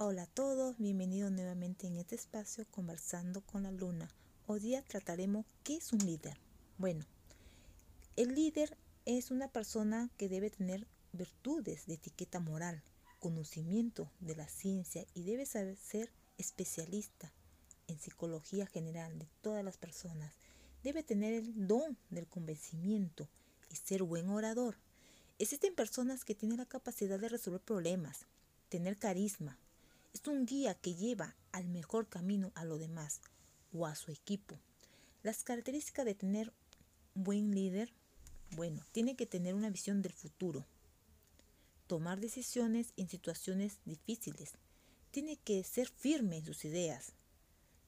Hola a todos, bienvenidos nuevamente en este espacio conversando con la luna. Hoy día trataremos qué es un líder. Bueno, el líder es una persona que debe tener virtudes de etiqueta moral, conocimiento de la ciencia y debe saber ser especialista en psicología general de todas las personas. Debe tener el don del convencimiento y ser buen orador. Existen personas que tienen la capacidad de resolver problemas, tener carisma. Es un guía que lleva al mejor camino a lo demás o a su equipo. Las características de tener un buen líder, bueno, tiene que tener una visión del futuro, tomar decisiones en situaciones difíciles, tiene que ser firme en sus ideas,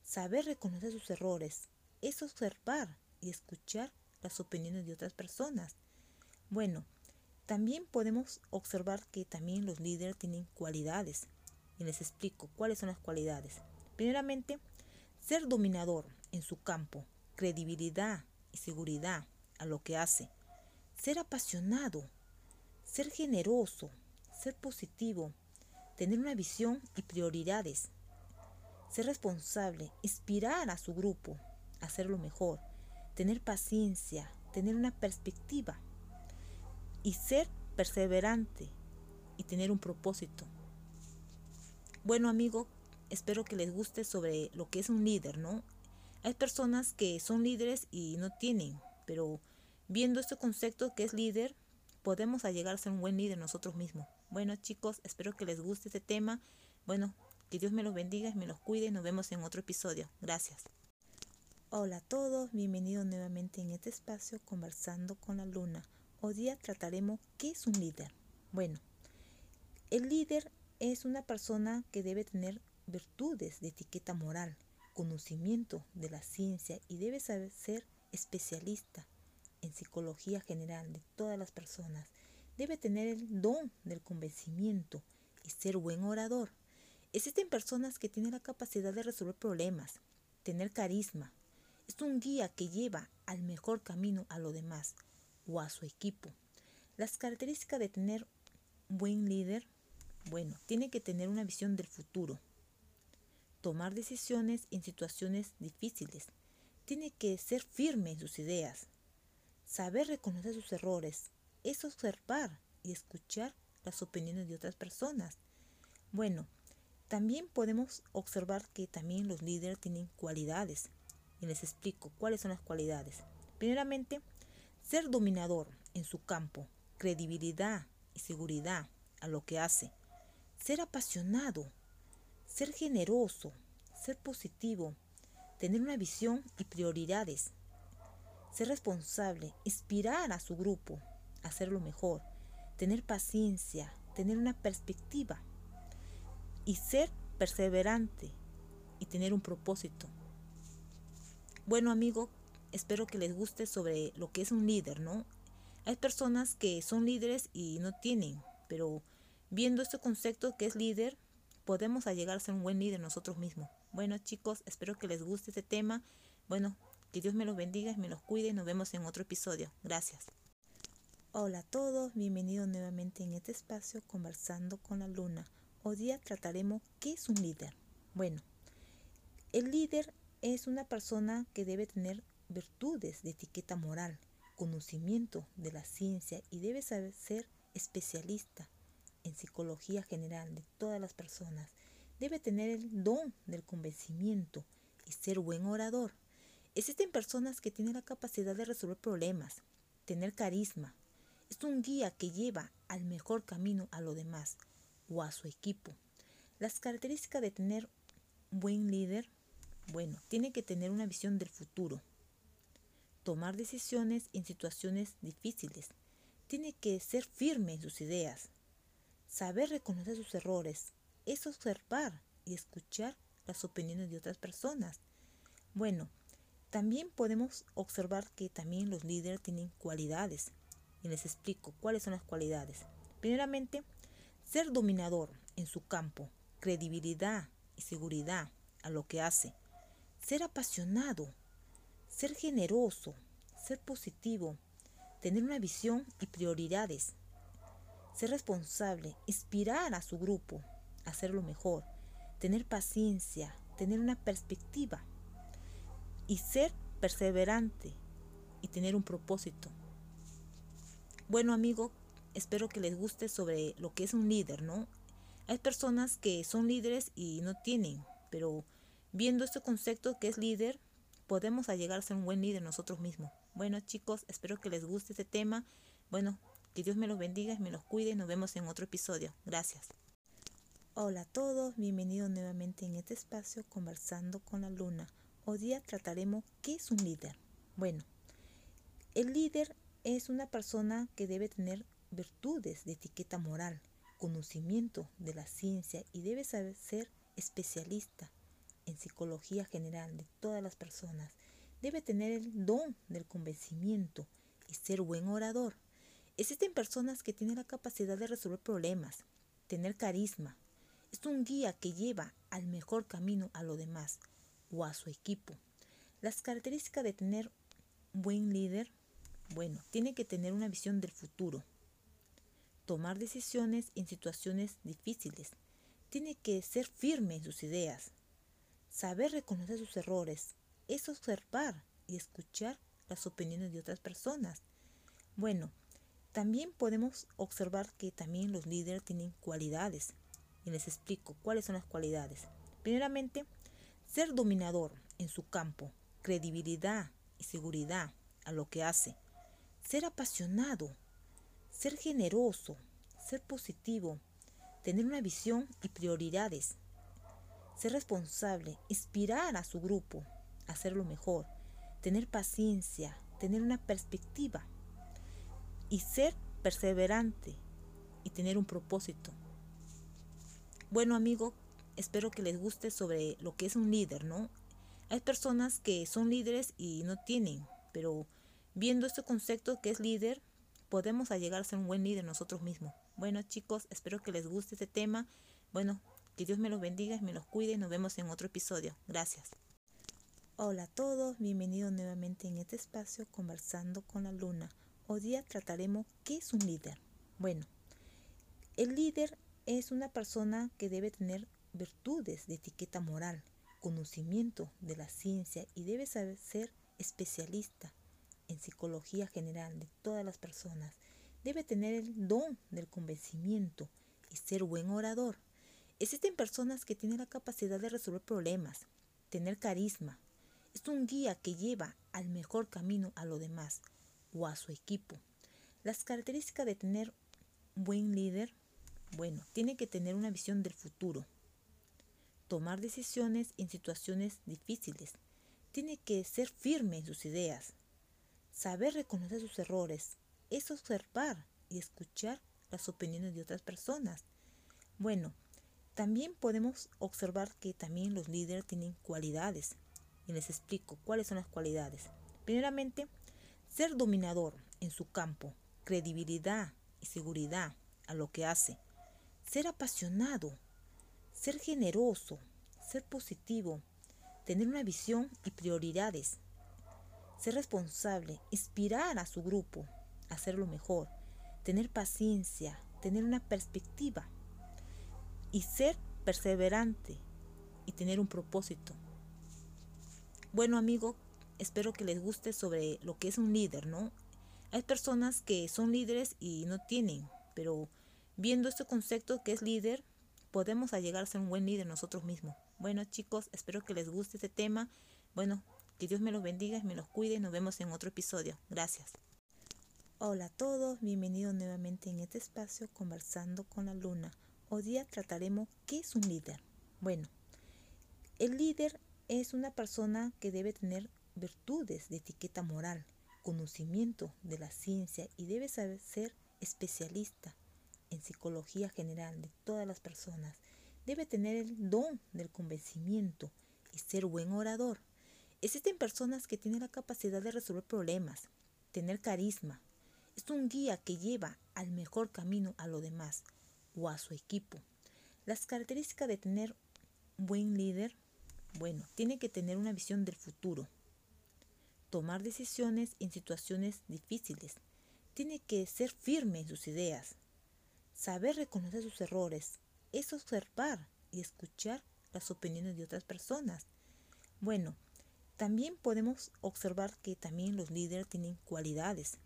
saber reconocer sus errores, es observar y escuchar las opiniones de otras personas. Bueno, también podemos observar que también los líderes tienen cualidades. Y les explico cuáles son las cualidades. Primeramente, ser dominador en su campo, credibilidad y seguridad a lo que hace. Ser apasionado, ser generoso, ser positivo, tener una visión y prioridades. Ser responsable, inspirar a su grupo hacerlo mejor, tener paciencia, tener una perspectiva y ser perseverante y tener un propósito. Bueno, amigo, espero que les guste sobre lo que es un líder, ¿no? Hay personas que son líderes y no tienen, pero viendo este concepto que es líder, podemos llegar a ser un buen líder nosotros mismos. Bueno, chicos, espero que les guste este tema. Bueno, que Dios me los bendiga y me los cuide. Nos vemos en otro episodio. Gracias. Hola a todos, bienvenidos nuevamente en este espacio conversando con la luna. Hoy día trataremos qué es un líder. Bueno, el líder es una persona que debe tener virtudes de etiqueta moral, conocimiento de la ciencia y debe saber ser especialista en psicología general de todas las personas. Debe tener el don del convencimiento y ser buen orador. Existen personas que tienen la capacidad de resolver problemas, tener carisma, es un guía que lleva al mejor camino a lo demás o a su equipo. Las características de tener buen líder, bueno, tiene que tener una visión del futuro, tomar decisiones en situaciones difíciles, tiene que ser firme en sus ideas, saber reconocer sus errores, es observar y escuchar las opiniones de otras personas. Bueno, también podemos observar que también los líderes tienen cualidades y les explico cuáles son las cualidades. Primeramente, ser dominador en su campo, credibilidad y seguridad a lo que hace. Ser apasionado, ser generoso, ser positivo, tener una visión y prioridades. Ser responsable, inspirar a su grupo hacerlo mejor, tener paciencia, tener una perspectiva y ser perseverante y tener un propósito. Bueno, amigo, espero que les guste sobre lo que es un líder, ¿no? Hay personas que son líderes y no tienen, pero viendo este concepto que es líder, podemos llegar a ser un buen líder nosotros mismos. Bueno, chicos, espero que les guste este tema. Bueno, que Dios me los bendiga y me los cuide. Nos vemos en otro episodio. Gracias. Hola a todos, bienvenidos nuevamente en este espacio conversando con la luna. Hoy día trataremos qué es un líder. Bueno, el líder es una persona que debe tener virtudes de etiqueta moral, conocimiento de la ciencia y debe saber ser especialista en psicología general de todas las personas. Debe tener el don del convencimiento y ser buen orador. Existen personas que tienen la capacidad de resolver problemas, tener carisma. Es un guía que lleva al mejor camino a lo demás o a su equipo. Las características de tener buen líder bueno, tiene que tener una visión del futuro, tomar decisiones en situaciones difíciles, tiene que ser firme en sus ideas, saber reconocer sus errores, es observar y escuchar las opiniones de otras personas. Bueno, también podemos observar que también los líderes tienen cualidades. Y les explico cuáles son las cualidades. Primeramente, ser dominador en su campo, credibilidad y seguridad a lo que hace ser apasionado, ser generoso, ser positivo, tener una visión y prioridades, ser responsable, inspirar a su grupo hacerlo mejor, tener paciencia, tener una perspectiva y ser perseverante y tener un propósito. Bueno, amigo, espero que les guste sobre lo que es un líder, ¿no? Hay personas que son líderes y no tienen, pero viendo este concepto que es líder, podemos llegar a ser un buen líder nosotros mismos. Bueno, chicos, espero que les guste este tema. Bueno, que Dios me los bendiga y me los cuide. Nos vemos en otro episodio. Gracias. Hola a todos, bienvenidos nuevamente en este espacio conversando con la luna. Hoy día trataremos qué es un líder. Bueno, el líder es una persona que debe tener virtudes de etiqueta moral, conocimiento de la ciencia y debe saber ser especialista en psicología general de todas las personas. Debe tener el don del convencimiento y ser buen orador. Existen personas que tienen la capacidad de resolver problemas, tener carisma. Es un guía que lleva al mejor camino a lo demás o a su equipo. Las características de tener buen líder, bueno, tiene que tener una visión del futuro, tomar decisiones en situaciones difíciles, tiene que ser firme en sus ideas, saber reconocer sus errores, es observar y escuchar las opiniones de otras personas. Bueno, también podemos observar que también los líderes tienen cualidades. Y les explico cuáles son las cualidades. Primeramente, ser dominador en su campo, credibilidad y seguridad a lo que hace. Ser apasionado, ser generoso, ser positivo, tener una visión y prioridades. Ser responsable, inspirar a su grupo, hacerlo mejor, tener paciencia, tener una perspectiva y ser perseverante y tener un propósito. Bueno, amigo, espero que les guste sobre lo que es un líder, ¿no? Hay personas que son líderes y no tienen, pero viendo este concepto que es líder, podemos llegar a ser un buen líder nosotros mismos. Bueno, chicos, espero que les guste este tema. Bueno, que Dios me los bendiga y me los cuide. Nos vemos en otro episodio. Gracias. Hola a todos, bienvenidos nuevamente en este espacio conversando con la luna. Hoy día trataremos qué es un líder. Bueno, el líder es una persona que debe tener virtudes de etiqueta moral, conocimiento de la ciencia y debe ser especialista en psicología general de todas las personas. Debe tener el don del convencimiento y ser buen orador. Existen personas que tienen la capacidad de resolver problemas, tener carisma. Es un guía que lleva al mejor camino a lo demás o a su equipo. Las características de tener buen líder, bueno, tiene que tener una visión del futuro, tomar decisiones en situaciones difíciles. Tiene que ser firme en sus ideas. Saber reconocer sus errores es observar y escuchar las opiniones de otras personas. Bueno, también podemos observar que también los líderes tienen cualidades. Y les explico cuáles son las cualidades. Primeramente, ser dominador en su campo, credibilidad y seguridad a lo que hace. Ser apasionado ser generoso, ser positivo, tener una visión y prioridades, ser responsable, inspirar a su grupo, hacerlo mejor, tener paciencia, tener una perspectiva y ser perseverante y tener un propósito. Bueno, amigo, espero que les guste sobre lo que es un líder, ¿no? Hay personas que son líderes y no tienen, pero viendo este concepto que es líder, podemos llegar a ser un buen líder nosotros mismos. Bueno chicos, espero que les guste este tema. Bueno, que Dios me los bendiga y me los cuide. Nos vemos en otro episodio. Gracias. Hola a todos, bienvenidos nuevamente en este espacio conversando con la luna. Hoy día trataremos qué es un líder. Bueno, el líder es una persona que debe tener virtudes de etiqueta moral, conocimiento de la ciencia y debe saber ser especialista en psicología general de todas las personas, debe tener el don del convencimiento y ser buen orador. Existen personas que tienen la capacidad de resolver problemas, tener carisma. Es un guía que lleva al mejor camino a lo demás o a su equipo. Las características de tener buen líder, bueno, tiene que tener una visión del futuro, tomar decisiones en situaciones difíciles, tiene que ser firme en sus ideas, Saber reconocer sus errores es observar y escuchar las opiniones de otras personas. Bueno, también podemos observar que también los líderes tienen cualidades.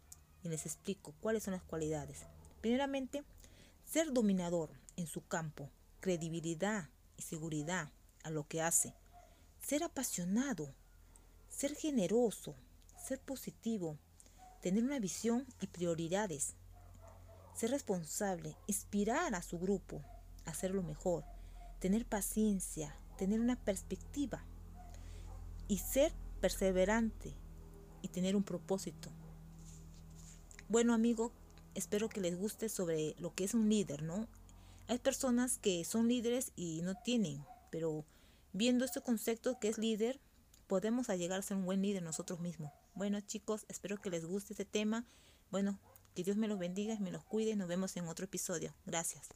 Y les explico cuáles son las cualidades. Primeramente, ser dominador en su campo, credibilidad y seguridad a lo que hace. Ser apasionado, ser generoso, ser positivo, tener una visión y prioridades, ser responsable, inspirar a su grupo hacerlo mejor, tener paciencia, tener una perspectiva y ser perseverante y tener un propósito. Bueno, amigo, espero que les guste sobre lo que es un líder, ¿no? Hay personas que son líderes y no tienen, pero viendo este concepto que es líder, podemos llegar a ser un buen líder nosotros mismos. Bueno chicos, espero que les guste este tema. Bueno, que Dios me los bendiga y me los cuide. Nos vemos en otro episodio. Gracias.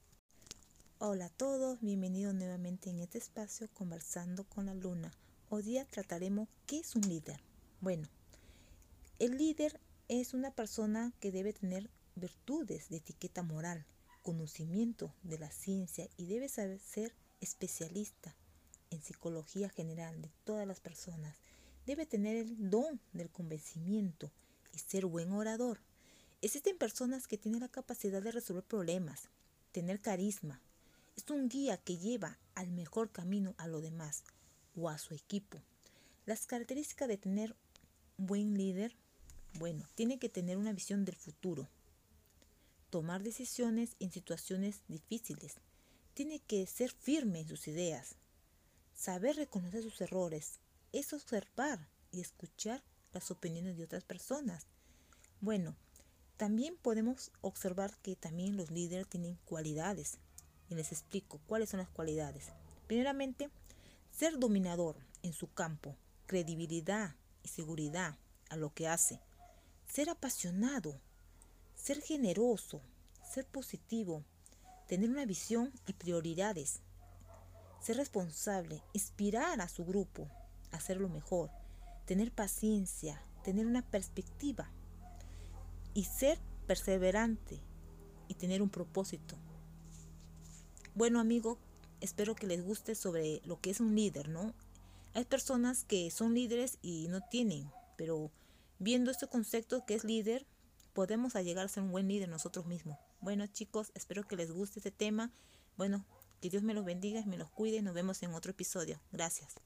Hola a todos, bienvenidos nuevamente en este espacio conversando con la luna. Hoy día trataremos qué es un líder. Bueno, el líder es una persona que debe tener virtudes de etiqueta moral, conocimiento de la ciencia y debe saber ser especialista en psicología general de todas las personas debe tener el don del convencimiento y ser buen orador. Existen personas que tienen la capacidad de resolver problemas, tener carisma. Es un guía que lleva al mejor camino a lo demás o a su equipo. Las características de tener buen líder, bueno, tiene que tener una visión del futuro, tomar decisiones en situaciones difíciles, tiene que ser firme en sus ideas, saber reconocer sus errores, es observar y escuchar las opiniones de otras personas. Bueno, también podemos observar que también los líderes tienen cualidades. Y les explico cuáles son las cualidades. Primeramente, ser dominador en su campo, credibilidad y seguridad a lo que hace. Ser apasionado, ser generoso, ser positivo, tener una visión y prioridades. Ser responsable, inspirar a su grupo, hacerlo mejor, tener paciencia, tener una perspectiva y ser perseverante y tener un propósito. Bueno, amigo, espero que les guste sobre lo que es un líder, ¿no? Hay personas que son líderes y no tienen, pero viendo este concepto que es líder, podemos llegar a ser un buen líder nosotros mismos. Bueno, chicos, espero que les guste este tema. Bueno, que Dios me los bendiga y me los cuide. Nos vemos en otro episodio. Gracias.